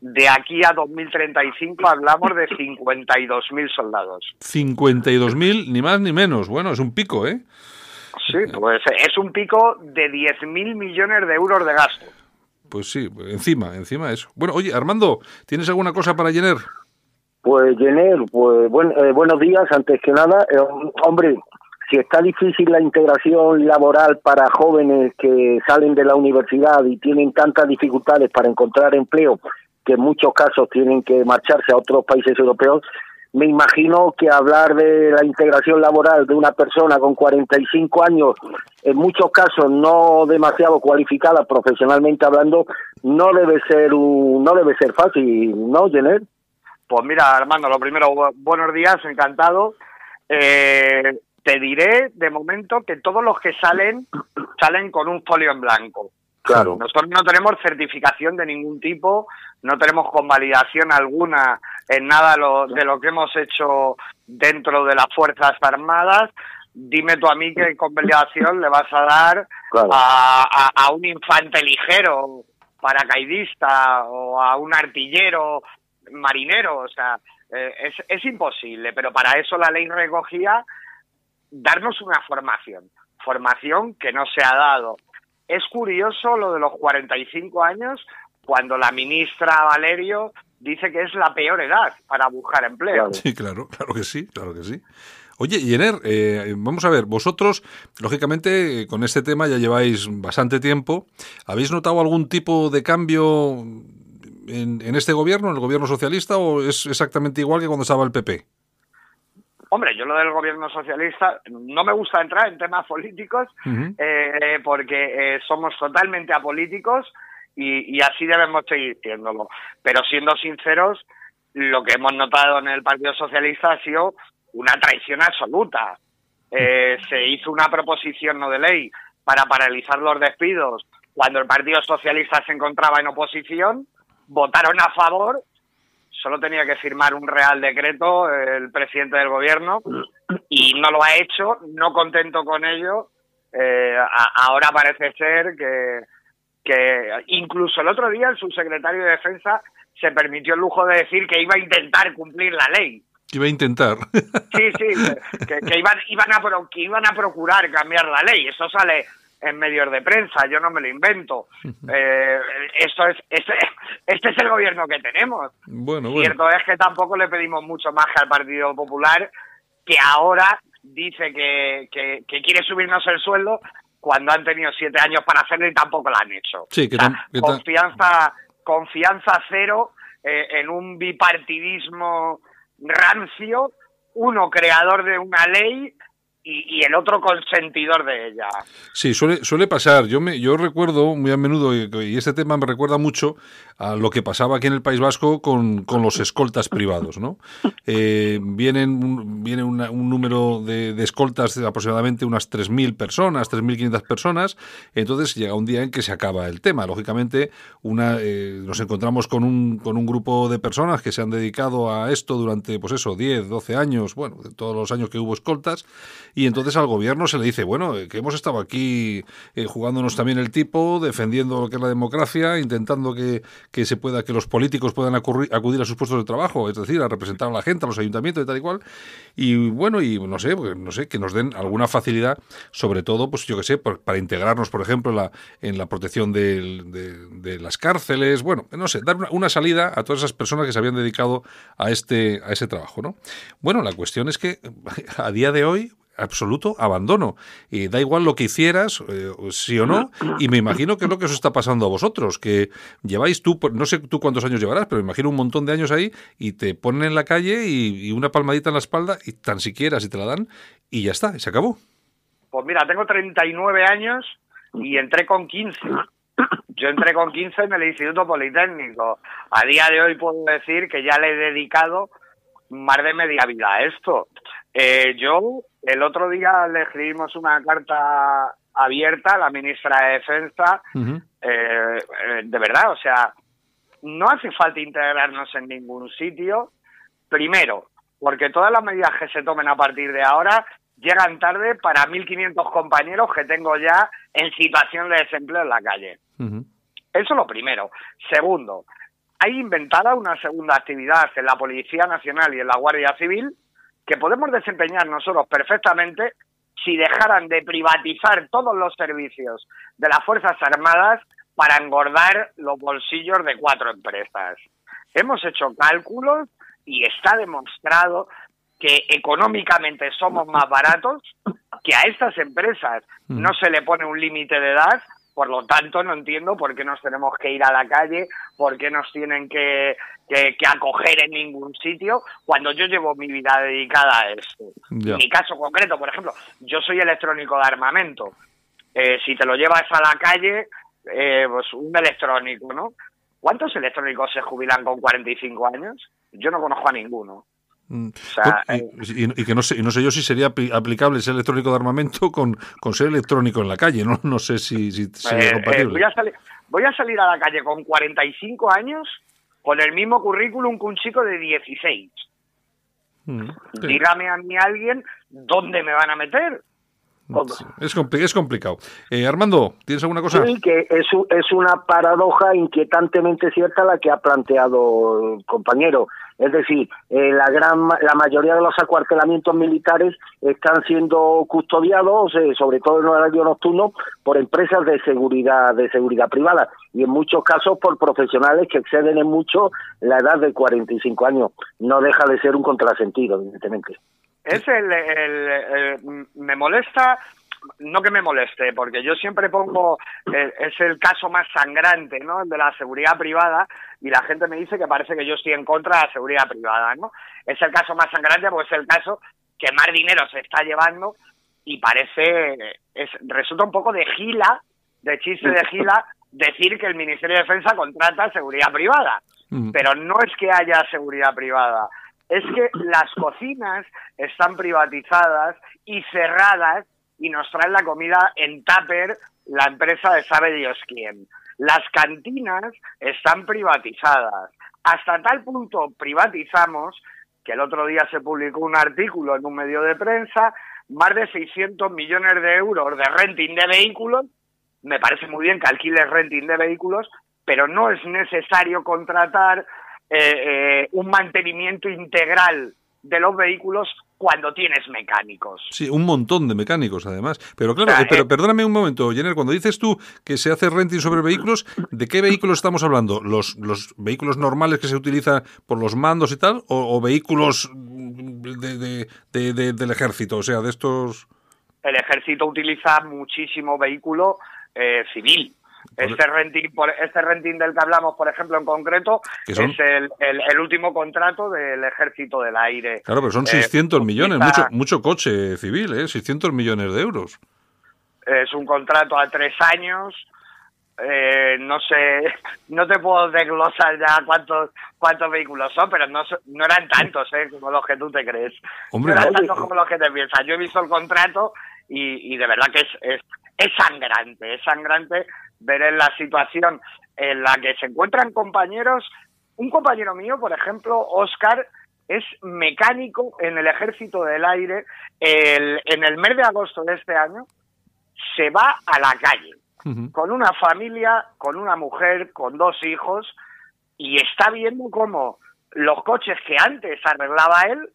S9: de aquí a 2035 hablamos de 52.000 soldados.
S2: 52.000, ni más ni menos. Bueno, es un pico, ¿eh?
S9: Sí, pues es un pico de 10.000 millones de euros de gasto.
S2: Pues sí, encima, encima eso. Bueno, oye, Armando, ¿tienes alguna cosa para Jenner?
S8: Pues, Jenner, pues buen- eh, buenos días, antes que nada. Eh, hombre, si está difícil la integración laboral para jóvenes que salen de la universidad y tienen tantas dificultades para encontrar empleo, que en muchos casos tienen que marcharse a otros países europeos, me imagino que hablar de la integración laboral de una persona con 45 años, en muchos casos no demasiado cualificada profesionalmente hablando, no debe ser un, no debe ser fácil, ¿no, Jenner?
S9: Pues mira, Armando, lo primero, bu- buenos días, encantado. Eh, te diré de momento que todos los que salen salen con un folio en blanco.
S8: Claro.
S9: Nosotros no tenemos certificación de ningún tipo, no tenemos convalidación alguna en nada lo- de lo que hemos hecho dentro de las Fuerzas Armadas. Dime tú a mí qué convalidación le vas a dar
S8: Claro.
S9: a, a- a un infante ligero paracaidista o a un artillero marinero, o sea, eh, es, es imposible, pero para eso la ley recogía darnos una formación, formación que no se ha dado. Es curioso lo de los 45 años cuando la ministra Valerio dice que es la peor edad para buscar empleo.
S2: Sí, claro, claro que sí, claro que sí. Oye, Yener, eh, vamos a ver, vosotros, lógicamente, eh, con este tema ya lleváis bastante tiempo. ¿Habéis notado algún tipo de cambio en, en este gobierno, en el gobierno socialista, o es exactamente igual que cuando estaba el PP?
S9: Hombre, yo lo del gobierno socialista no me gusta entrar en temas políticos eh, porque eh, somos totalmente apolíticos y, y así debemos seguir siéndolo. Pero siendo sinceros, lo que hemos notado en el Partido Socialista ha sido una traición absoluta. Eh, se hizo una proposición no de ley para paralizar los despidos cuando el Partido Socialista se encontraba en oposición, votaron a favor solo tenía que firmar un real decreto el presidente del gobierno y no lo ha hecho, no contento con ello. eh, a- ahora parece ser que, que incluso el otro día el subsecretario de Defensa se permitió el lujo de decir que iba a intentar cumplir la ley.
S2: Iba a intentar.
S9: Sí, sí, que, que iban, iban a pro- que iban a procurar cambiar la ley. Eso sale en medios de prensa, yo no me lo invento. Eh, esto es, este, este es el gobierno que tenemos.
S2: bueno, bueno.
S9: Cierto es que tampoco le pedimos mucho más que al Partido Popular, que ahora dice que, que, que quiere subirnos el sueldo cuando han tenido siete años para hacerlo y tampoco lo han hecho.
S2: Sí, que
S9: O sea,
S2: tam- que tam-
S9: confianza, confianza cero eh, en un bipartidismo rancio, uno creador de una ley y, el otro consentidor de ella.
S2: Sí, suele, suele pasar. Yo me, yo recuerdo muy a menudo, y este tema me recuerda mucho a lo que pasaba aquí en el País Vasco con, con los escoltas privados, ¿no? [LAUGHS] Eh, vienen un, viene una- un número de, de escoltas de aproximadamente unas 3.000 personas, 3.500 personas, entonces llega un día en que se acaba el tema. Lógicamente, una, eh, nos encontramos con un, con un grupo de personas que se han dedicado a esto durante, pues eso, 10, 12 años, bueno, de todos los años que hubo escoltas, y entonces al gobierno se le dice, bueno, eh, que hemos estado aquí eh, jugándonos también el tipo, defendiendo lo que es la democracia, intentando que, que se pueda, que los políticos puedan acudir a sus puestos de trabajo, es decir, a representar a la gente, a los ayuntamientos y tal y cual. Y bueno, y no sé, pues, no sé, que nos den alguna facilidad, sobre todo, pues yo que sé, para integrarnos, por ejemplo, en la, en la protección de, de las cárceles, bueno, no sé, dar una, una salida a todas esas personas que se habían dedicado a este, a ese trabajo, ¿no? Bueno, la cuestión es que [LAUGHS] a día de hoy absoluto abandono. Y da igual lo que hicieras, eh, sí o no, y me imagino que es lo que os está pasando a vosotros, que lleváis tú, no sé tú cuántos años llevarás, pero me imagino un montón de años ahí y te ponen en la calle y, una palmadita en la espalda y tan siquiera si te la dan y ya está, y se acabó.
S9: Pues mira, tengo 39 años y entré con 15. Yo entré con 15 en el Instituto Politécnico. A día de hoy puedo decir que ya le he dedicado más de media vida a esto. Eh, yo, el otro día le escribimos una carta abierta a la ministra de Defensa. Eh, eh, de verdad, o sea, no hace falta integrarnos en ningún sitio. Primero, porque todas las medidas que se tomen a partir de ahora llegan tarde para 1.500 compañeros que tengo ya en situación de desempleo en la calle. Eso lo primero. Segundo, hay inventada una segunda actividad en la Policía Nacional y en la Guardia Civil que podemos desempeñar nosotros perfectamente si dejaran de privatizar todos los servicios de las Fuerzas Armadas para engordar los bolsillos de cuatro empresas. Hemos hecho cálculos y está demostrado que económicamente somos más baratos, que a estas empresas no se le pone un límite de edad, por lo tanto no entiendo por qué nos tenemos que ir a la calle, por qué nos tienen que, que, que acoger en ningún sitio, cuando yo llevo mi vida dedicada a esto. En mi caso concreto, por ejemplo, yo soy electrónico de armamento. Eh, si te lo llevas a la calle, eh, pues un electrónico, ¿no? ¿Cuántos electrónicos se jubilan con 45 años? Yo no conozco a ninguno.
S2: Mm.
S9: O sea,
S2: Con- y,
S9: eh,
S2: y- y que no sé, y no sé yo si sería apli- aplicable ese electrónico de armamento con, con ser electrónico en la calle, no, no sé si, si sería
S9: Eh, eh,
S2: compatible.
S9: voy, a salir, voy a salir a la calle con 45 años con el mismo currículum que un chico de 16.
S2: Mm, sí.
S9: Dígame a mí alguien dónde me van a meter.
S2: Sí, Es, compli- es complicado. Eh, Armando, ¿tienes alguna cosa?
S8: Sí, que es, es una paradoja inquietantemente cierta la que ha planteado el compañero. Es decir, eh, la gran la mayoría de los acuartelamientos militares están siendo custodiados, eh, sobre todo en horario nocturno, por empresas de seguridad de seguridad privada y en muchos casos por profesionales que exceden en mucho la edad de 45 años. No deja de ser un contrasentido, evidentemente.
S9: Es el, el- me molesta, no que me moleste, porque yo siempre pongo, eh, es el caso más sangrante, ¿no? El de la seguridad privada, y la gente me dice que parece que yo estoy en contra de la seguridad privada, ¿no? Es el caso más sangrante porque es el caso que más dinero se está llevando y parece, es, resulta un poco de gila, de chiste de gila, decir que el Ministerio de Defensa contrata seguridad privada.
S2: Mm.
S9: Pero no es que haya seguridad privada, es que las cocinas están privatizadas y cerradas y nos traen la comida en tupper la empresa de sabe Dios quién. Las cantinas están privatizadas. Hasta tal punto privatizamos que el otro día se publicó un artículo en un medio de prensa, más de 600 millones de euros de renting de vehículos. Me parece muy bien que alquiles renting de vehículos, pero no es necesario contratar eh, eh, un mantenimiento integral de los vehículos cuando tienes mecánicos.
S2: Sí, un montón de mecánicos además. Pero claro,
S9: O sea,
S2: eh, pero
S9: eh,
S2: perdóname un momento, Jenner, cuando dices tú que se hace renting sobre vehículos, ¿de qué vehículos estamos hablando? ¿Los, los vehículos normales que se utilizan por los mandos y tal? ¿O, o vehículos de- de- de- de- del ejército? O sea, de estos...
S9: El ejército utiliza muchísimo vehículo eh, civil. Este renting, por, este renting del que hablamos, por ejemplo, en concreto, es el, el- el último contrato del Ejército del Aire.
S2: Claro, pero son
S9: Eh,
S2: 600 millones, mucho, mucho coche civil, ¿eh? 600 millones de euros.
S9: Es un contrato a tres años. Eh, no sé, [LAUGHS] no te puedo desglosar ya cuántos cuántos vehículos son, pero no, no eran tantos eh, como los que tú te crees.
S2: Hombre,
S9: no eran tantos como los que te piensas. Yo he visto el contrato y, y de verdad que es, es, es sangrante, es sangrante ver en la situación en la que se encuentran compañeros. Un compañero mío, por ejemplo, Oscar, es mecánico en el Ejército del Aire. El- en el mes de agosto de este año se va a la calle con una familia, con una mujer, con dos hijos, y está viendo cómo los coches que antes arreglaba él,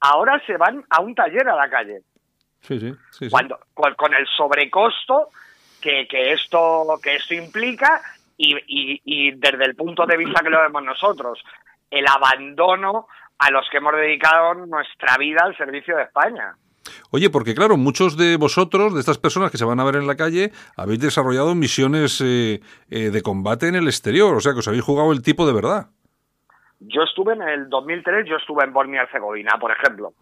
S9: ahora se van a un taller a la calle.
S2: Sí, sí, sí, sí.
S9: Cuando, con, con el sobrecosto que, que esto que esto implica y, y- y desde el punto de vista que lo vemos nosotros, el abandono a los que hemos dedicado nuestra vida al servicio de España.
S2: Oye, porque claro, muchos de vosotros, de estas personas que se van a ver en la calle, habéis desarrollado misiones eh, eh, de combate en el exterior, o sea que os habéis jugado el tipo de verdad.
S9: Yo estuve en el 2003, yo estuve en Bosnia y Herzegovina, por ejemplo.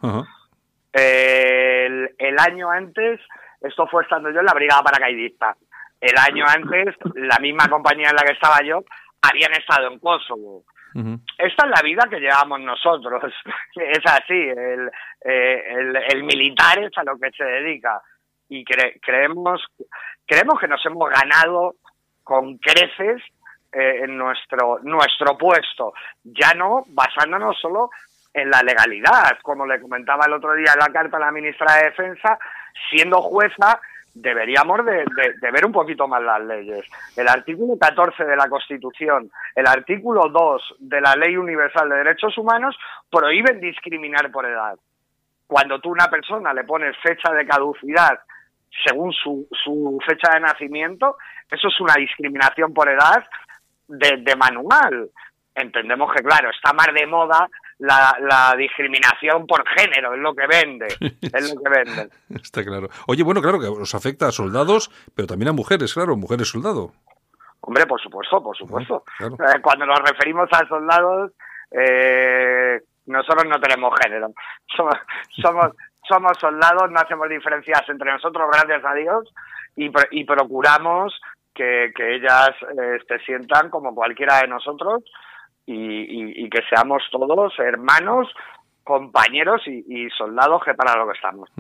S9: El, el año antes, esto fue estando yo en la brigada paracaidista. El año antes, la misma compañía en la que estaba yo, habían estado en Kosovo. Esta es la vida que llevamos nosotros. [LAUGHS] Es así, el, eh, el, el militar es a lo que se dedica. Y cre- creemos, creemos que nos hemos ganado con creces eh, en nuestro, nuestro puesto. Ya no basándonos solo en la legalidad, como le comentaba el otro día en la carta a la ministra de Defensa, siendo jueza deberíamos de, ver un poquito más las leyes. El artículo 14 de la Constitución, el artículo 2 de la Ley Universal de Derechos Humanos prohíben discriminar por edad. Cuando tú a una persona le pones fecha de caducidad según su, su fecha de nacimiento, eso es una discriminación por edad de, de manual. Entendemos que, claro, está más de moda la, la discriminación por género, es lo que vende, [LAUGHS] es lo que vende.
S2: Está claro. Oye, bueno, claro que os afecta a soldados, pero también a mujeres, claro, mujeres soldado.
S9: Hombre, por supuesto, por supuesto.
S2: Claro.
S9: Eh, Cuando nos referimos a soldados, eh, nosotros no tenemos género. [LAUGHS] Somos, somos, somos soldados, no hacemos diferencias entre nosotros, gracias a Dios, y, y procuramos que, que ellas eh, se sientan como cualquiera de nosotros y, y- y que seamos todos hermanos compañeros y, y soldados que para lo que estamos.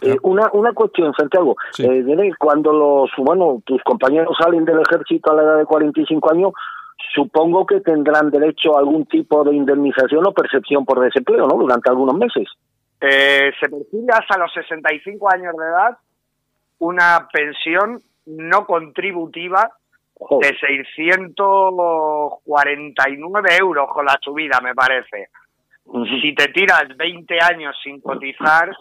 S8: Eh, una, una cuestión, Santiago.
S2: Sí.
S8: Eh, cuando los, bueno, tus compañeros salen del ejército a la edad de 45 años, supongo que tendrán derecho a algún tipo de indemnización o percepción por desempleo, ¿no? Durante algunos meses.
S9: Eh, se percibe hasta los 65 años de edad una pensión no contributiva
S8: Joder.
S9: de 649 euros con la subida, me parece. Si te tiras 20 años sin cotizar,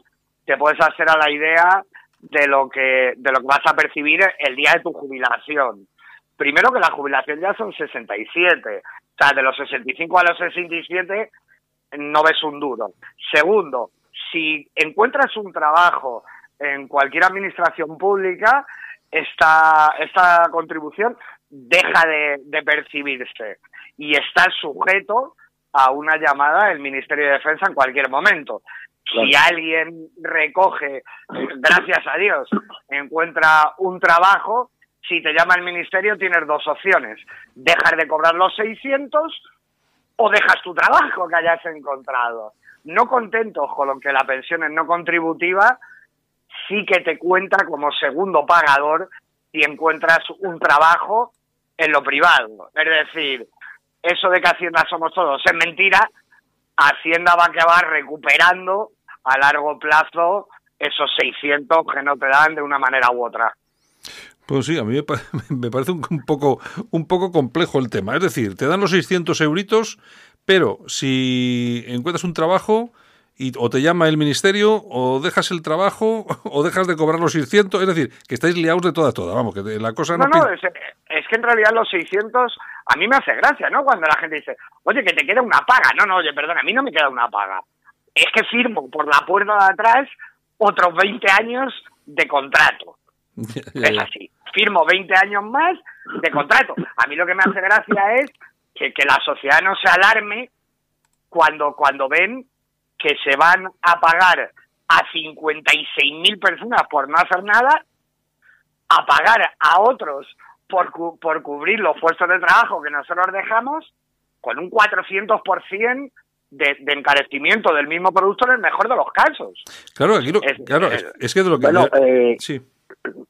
S9: te puedes hacer a la idea de lo que de lo que vas a percibir el día de tu jubilación. Primero que la jubilación ya son 67, o sea, de los 65 a los 67 no ves un duro. Segundo, si encuentras un trabajo en cualquier administración pública, esta, esta contribución deja de, de percibirse y está sujeto a una llamada del Ministerio de Defensa en cualquier momento. Si alguien recoge, gracias a Dios, encuentra un trabajo, si te llama el ministerio tienes dos opciones, dejar de cobrar los 600 o dejas tu trabajo que hayas encontrado. No contentos con lo que la pensión es no contributiva, sí que te cuenta como segundo pagador si encuentras un trabajo en lo privado. Es decir, eso de que Hacienda somos todos es mentira, Hacienda va a acabar recuperando a largo plazo esos 600 que no te dan de una manera u otra.
S2: Pues sí, a mí me, pa- [LAUGHS] me parece un, un poco, un poco complejo el tema. Es decir, te dan los 600 euritos, pero si encuentras un trabajo y o te llama el ministerio o dejas el trabajo [LAUGHS] o dejas de cobrar los 600, es decir, que estáis liados de toda a toda, vamos, que la cosa no...
S9: No, no, es, es que en realidad los 600 a mí me hace gracia, ¿no? Cuando la gente dice, oye, que te queda una paga. No, no, oye, perdona, a mí no me queda una paga. Es que firmo por la puerta de atrás otros 20 años de contrato. [LAUGHS]
S2: Ya,
S9: Es
S2: ya.
S9: así. Firmo 20 años más de contrato. A mí lo que me hace gracia es que, que la sociedad no se alarme cuando, cuando ven que se van a pagar a 56.000 personas por no hacer nada, a pagar a otros por, cu- por cubrir los puestos de trabajo que nosotros dejamos, con un 400% de, de encarecimiento del mismo producto en el mejor de los casos.
S2: Claro, aquí lo-
S9: Es-
S2: claro, es, es que de lo que...
S8: Bueno, eh,
S2: sí.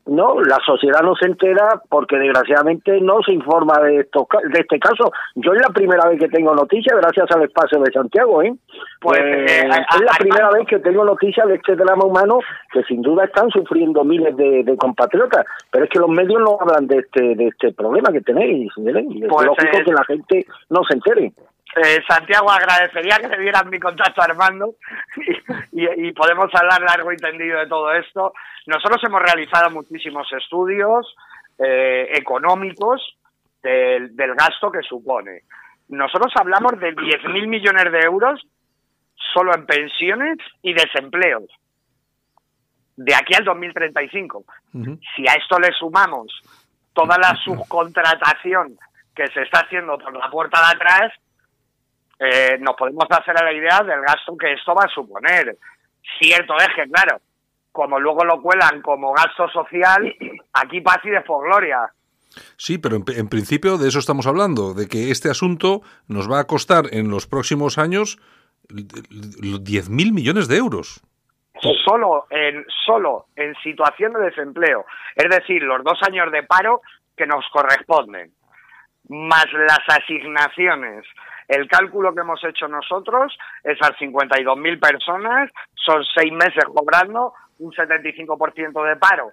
S8: No, la sociedad no se entera porque desgraciadamente no se informa de estos de este caso. Yo es la primera vez que tengo noticias gracias al espacio de Santiago, ¿eh?
S9: Pues,
S8: Eh,
S9: eh, a-
S8: es la
S9: a-
S8: primera vez que tengo noticias de este drama humano que sin duda están sufriendo miles de, de compatriotas, pero es que los medios no hablan de este de este problema que tenéis, ¿miren? Y es
S9: Pues,
S8: lógico
S9: eh,
S8: que la gente no se entere.
S9: Eh, Santiago, agradecería que le dieran mi contacto a Armando [LAUGHS] y, y- y podemos hablar largo y tendido de todo esto. Nosotros hemos realizado muchísimos estudios eh, económicos del, del gasto que supone. Nosotros hablamos de 10.000 millones de euros solo en pensiones y desempleos. De aquí al 2035.
S2: Ujú.
S9: Si a esto le sumamos toda la subcontratación que se está haciendo por la puerta de atrás, eh, nos podemos hacer a la idea del gasto que esto va a suponer. Cierto es que, claro, como luego lo cuelan como gasto social, aquí paz y después gloria.
S2: Sí, pero en, en principio de eso estamos hablando, de que este asunto nos va a costar en los próximos años l- l- 10.000 millones de euros.
S9: Solo en, solo en situación de desempleo. Es decir, los dos años de paro que nos corresponden, más las asignaciones. El cálculo que hemos hecho nosotros, esas 52.000 personas, son seis meses cobrando un 75% de paro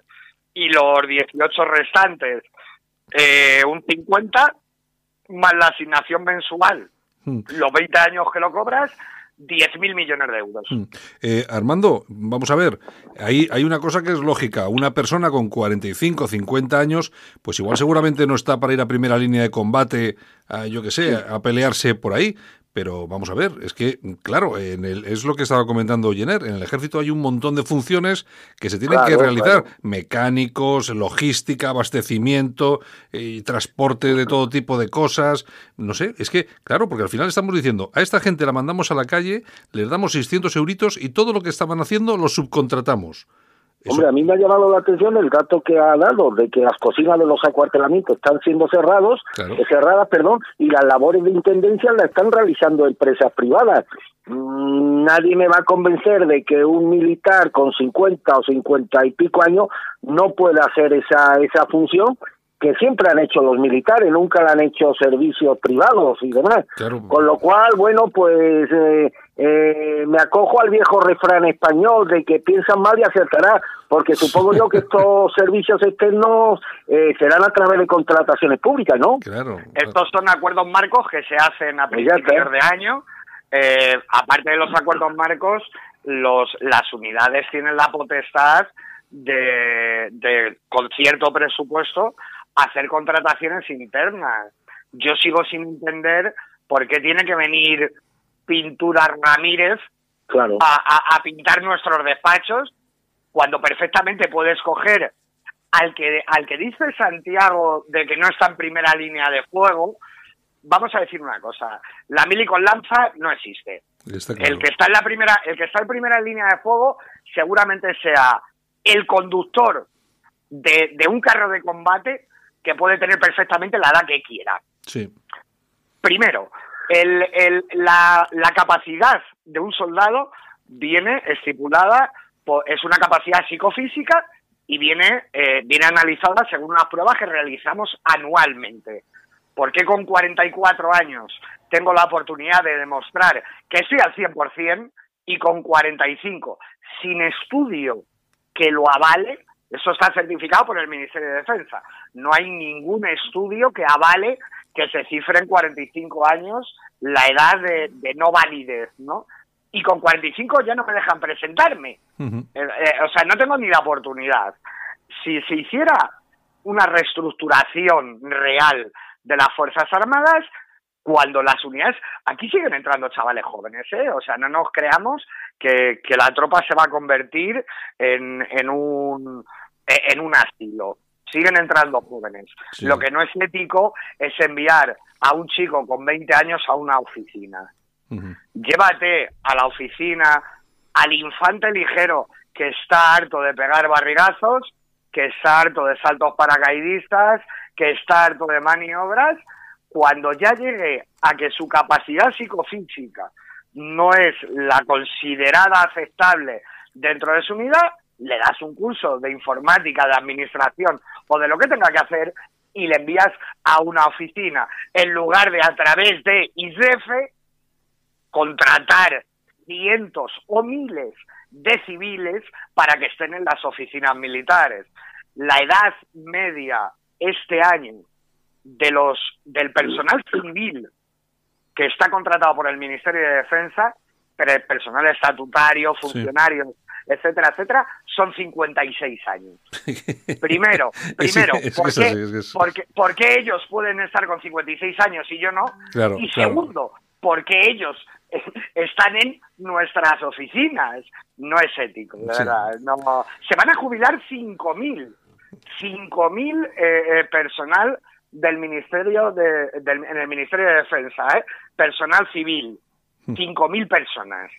S9: y los 18 restantes eh, un 50 más la asignación mensual.
S2: Hmm.
S9: Los 20 años que lo cobras, 10.000 millones de euros.
S2: Mm. Eh, Armando, vamos a ver, hay, hay una cosa que es lógica. Una persona con 45, 50 años, pues igual seguramente no está para ir a primera línea de combate, a, yo qué sé, a pelearse por ahí. Pero vamos a ver, es que, claro, en el, es lo que estaba comentando Jenner, en el ejército hay un montón de funciones que se tienen que realizar.
S8: claro.
S2: Mecánicos, logística, abastecimiento, eh, transporte de todo tipo de cosas. No sé, es que, claro, porque al final estamos diciendo, a esta gente la mandamos a la calle, les damos 600 euritos y todo lo que estaban haciendo lo subcontratamos.
S8: Hombre, a mí me ha llamado la atención el dato que ha dado de que las cocinas de los acuartelamientos están siendo cerrados,
S2: Claro.
S8: eh, cerradas, perdón, y las labores de intendencia las están realizando empresas privadas. Mm, Nadie me va a convencer de que un militar con 50 o 50 y pico años no pueda hacer esa esa función que siempre han hecho los militares, nunca la han hecho servicios privados y demás.
S2: Claro.
S8: Con lo cual, bueno, pues eh, eh, me acojo al viejo refrán español de que piensan mal y acertará, porque supongo yo que estos [LAUGHS] servicios externos eh, serán a través de contrataciones públicas, ¿no?
S2: Claro.
S9: Estos son acuerdos marcos que se hacen a
S8: Pues
S9: principios de año. Eh, aparte de los acuerdos marcos, los, las unidades tienen la potestad de, de, con cierto presupuesto, hacer contrataciones internas. Yo sigo sin entender por qué tiene que venir Pintura Ramírez
S8: Claro.
S9: a, a- a pintar nuestros despachos cuando perfectamente puedes coger al que al que dice Santiago de que no está en primera línea de fuego vamos a decir una cosa la mili con lanza no existe
S2: claro.
S9: el que está en la primera el que está en primera línea de fuego seguramente sea el conductor de, de un carro de combate que puede tener perfectamente la edad que quiera
S2: Sí.
S9: Primero, el, el- la, la capacidad de un soldado viene estipulada, por- es una capacidad psicofísica y viene, eh, viene analizada según unas pruebas que realizamos anualmente. ¿Por qué con 44 años tengo la oportunidad de demostrar que estoy al 100% y con 45 sin estudio que lo avale? Eso está certificado por el Ministerio de Defensa. No hay ningún estudio que avale que se cifre en 45 años la edad de, de no validez, ¿no? Y con 45 ya no me dejan presentarme. Eh, eh, o sea, no tengo ni la oportunidad. Si se hiciera una reestructuración real de las Fuerzas Armadas, cuando las unidades... Aquí siguen entrando chavales jóvenes, ¿eh? O sea, no nos creamos que, que la tropa se va a convertir en, en, un, en un asilo. Siguen entrando jóvenes.
S2: Sí.
S9: Lo que no es ético es enviar a un chico con 20 años a una oficina llévate a la oficina al infante ligero que está harto de pegar barrigazos, que está harto de saltos paracaidistas, que está harto de maniobras, cuando ya llegue a que su capacidad psicofísica no es la considerada aceptable dentro de su unidad, le das un curso de informática, de administración o de lo que tenga que hacer y le envías a una oficina en lugar de a través de ISEFE contratar cientos o miles de civiles para que estén en las oficinas militares. La edad media este año de los del personal civil que está contratado por el Ministerio de Defensa, pero el personal estatutario, funcionarios, etcétera, etcétera, son 56 años. [LAUGHS] Primero, primero, ¿por, qué,
S2: así, es que es-
S9: por qué- por qué ellos pueden estar con 56 años y yo no?
S2: Claro,
S9: y
S2: claro.
S9: segundo, porque ellos [LAUGHS] están en nuestras oficinas. No es ético, de
S2: Sí.
S9: verdad. No. Se van a jubilar 5.000. 5.000 eh, eh, personal del Ministerio de, del, en el Ministerio de Defensa, ¿eh? personal civil.
S2: Hmm.
S9: 5.000 personas.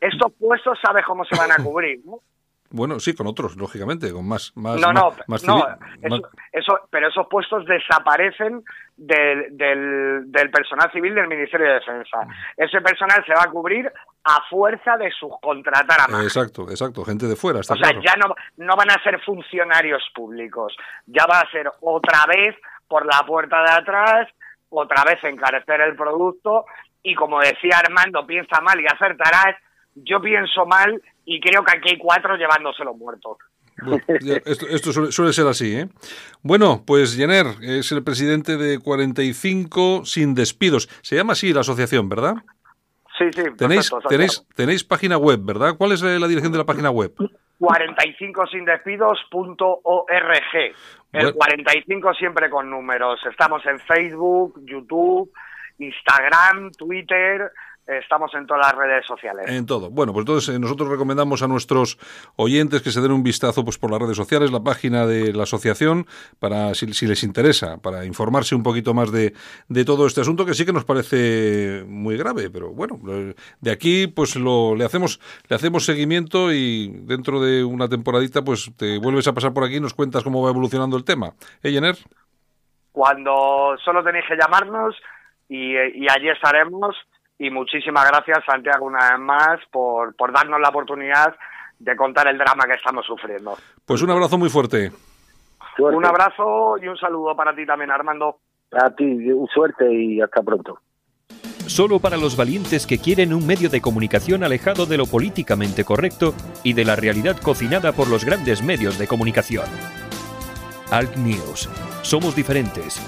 S9: Estos puestos, ¿sabes cómo se van a cubrir? ¿no? [LAUGHS]
S2: Bueno, sí, con otros, lógicamente, con más, más,
S9: no, no,
S2: más,
S9: no,
S2: civil-
S9: eso, eso- pero esos puestos desaparecen del, del, del personal civil del Ministerio de Defensa. Ese personal se va a cubrir a fuerza de subcontratar a más.
S2: Exacto, exacto, gente de fuera, está
S9: o sea,
S2: claro.
S9: ya no, no van a ser funcionarios públicos, ya va a ser otra vez por la puerta de atrás, otra vez encarecer el producto y como decía Armando, piensa mal y acertarás, yo pienso mal y creo que aquí hay cuatro llevándose los muertos.
S2: Bueno, esto esto suele, suele ser así, ¿eh? Bueno, pues Jenner es el presidente de 45 sin despidos. Se llama así la asociación, ¿verdad?
S9: Sí, sí,
S2: Tenéis,
S9: perfecto,
S2: tenéis, tenéis página web, ¿verdad? ¿Cuál es eh, la dirección de la página web?
S9: 45sindespidos.org. El
S2: Bueno.
S9: 45 siempre con números. Estamos en Facebook, YouTube, Instagram, Twitter, estamos en todas las redes sociales.
S2: En todo. Bueno, pues entonces eh, nosotros recomendamos a nuestros oyentes que se den un vistazo pues por las redes sociales, la página de la asociación, para si, si les interesa, para informarse un poquito más de, de, todo este asunto que sí que nos parece muy grave, pero bueno, de aquí pues lo, le hacemos le hacemos seguimiento y dentro de una temporadita pues te vuelves a pasar por aquí y nos cuentas cómo va evolucionando el tema. ¿Eh, Jenner?
S9: Cuando solo tenéis que llamarnos y, y allí estaremos y muchísimas gracias Santiago una vez más por, por darnos la oportunidad de contar el drama que estamos sufriendo.
S2: Pues un abrazo muy fuerte.
S9: Suerte. Un abrazo y un saludo para ti también, Armando.
S8: A ti, suerte y hasta pronto.
S1: Solo para los valientes que quieren un medio de comunicación alejado de lo políticamente correcto y de la realidad cocinada por los grandes medios de comunicación. Alt News. Somos diferentes.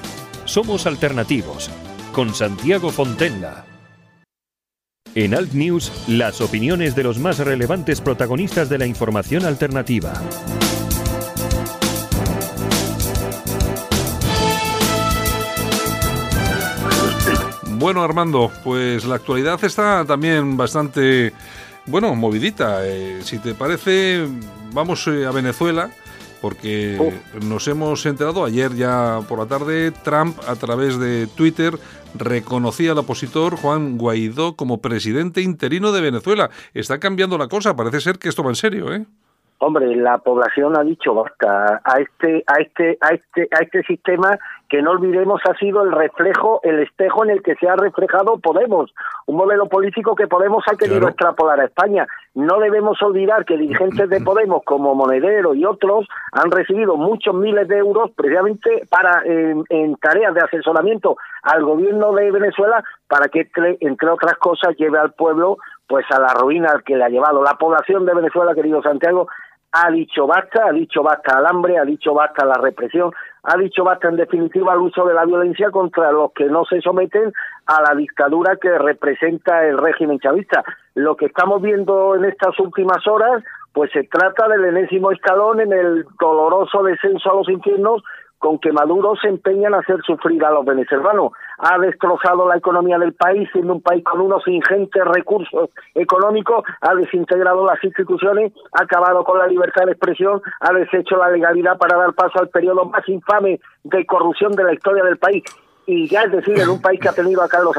S1: Somos alternativos. Con Santiago Fontenla. En Alt News, las opiniones de los más relevantes protagonistas de la información alternativa.
S2: Bueno, Armando, pues la actualidad está también bastante, bueno, movidita. Eh, si te parece, vamos eh, a Venezuela porque oh. nos hemos enterado ayer ya por la tarde, Trump a través de Twitter reconocía al opositor Juan Guaidó como presidente interino de Venezuela. Está cambiando la cosa, parece ser que esto va en serio, ¿eh?
S8: Hombre, la población ha dicho basta a este a este a este a este sistema que no olvidemos ha sido el reflejo, el espejo en el que se ha reflejado Podemos, un modelo político que Podemos ha querido claro. extrapolar a España. No debemos olvidar que dirigentes de [CLEARS THROAT] Podemos como Monedero y otros han recibido muchos miles de euros precisamente para en, en tareas de asesoramiento al gobierno de Venezuela para que entre otras cosas lleve al pueblo pues a la ruina al que le ha llevado la población de Venezuela, querido Santiago, ha dicho basta, ha dicho basta al hambre, ha dicho basta a la represión, ha dicho basta en definitiva al uso de la violencia contra los que no se someten a la dictadura que representa el régimen chavista. Lo que estamos viendo en estas últimas horas, pues se trata del enésimo escalón en el doloroso descenso a los infiernos con que Maduro se empeña en hacer sufrir a los venezolanos. Ha destrozado la economía del país, siendo un país con unos ingentes recursos económicos, ha desintegrado las instituciones, ha acabado con la libertad de expresión, ha deshecho la legalidad para dar paso al periodo más infame de corrupción de la historia del país. Y ya es decir, en un país que ha tenido a Carlos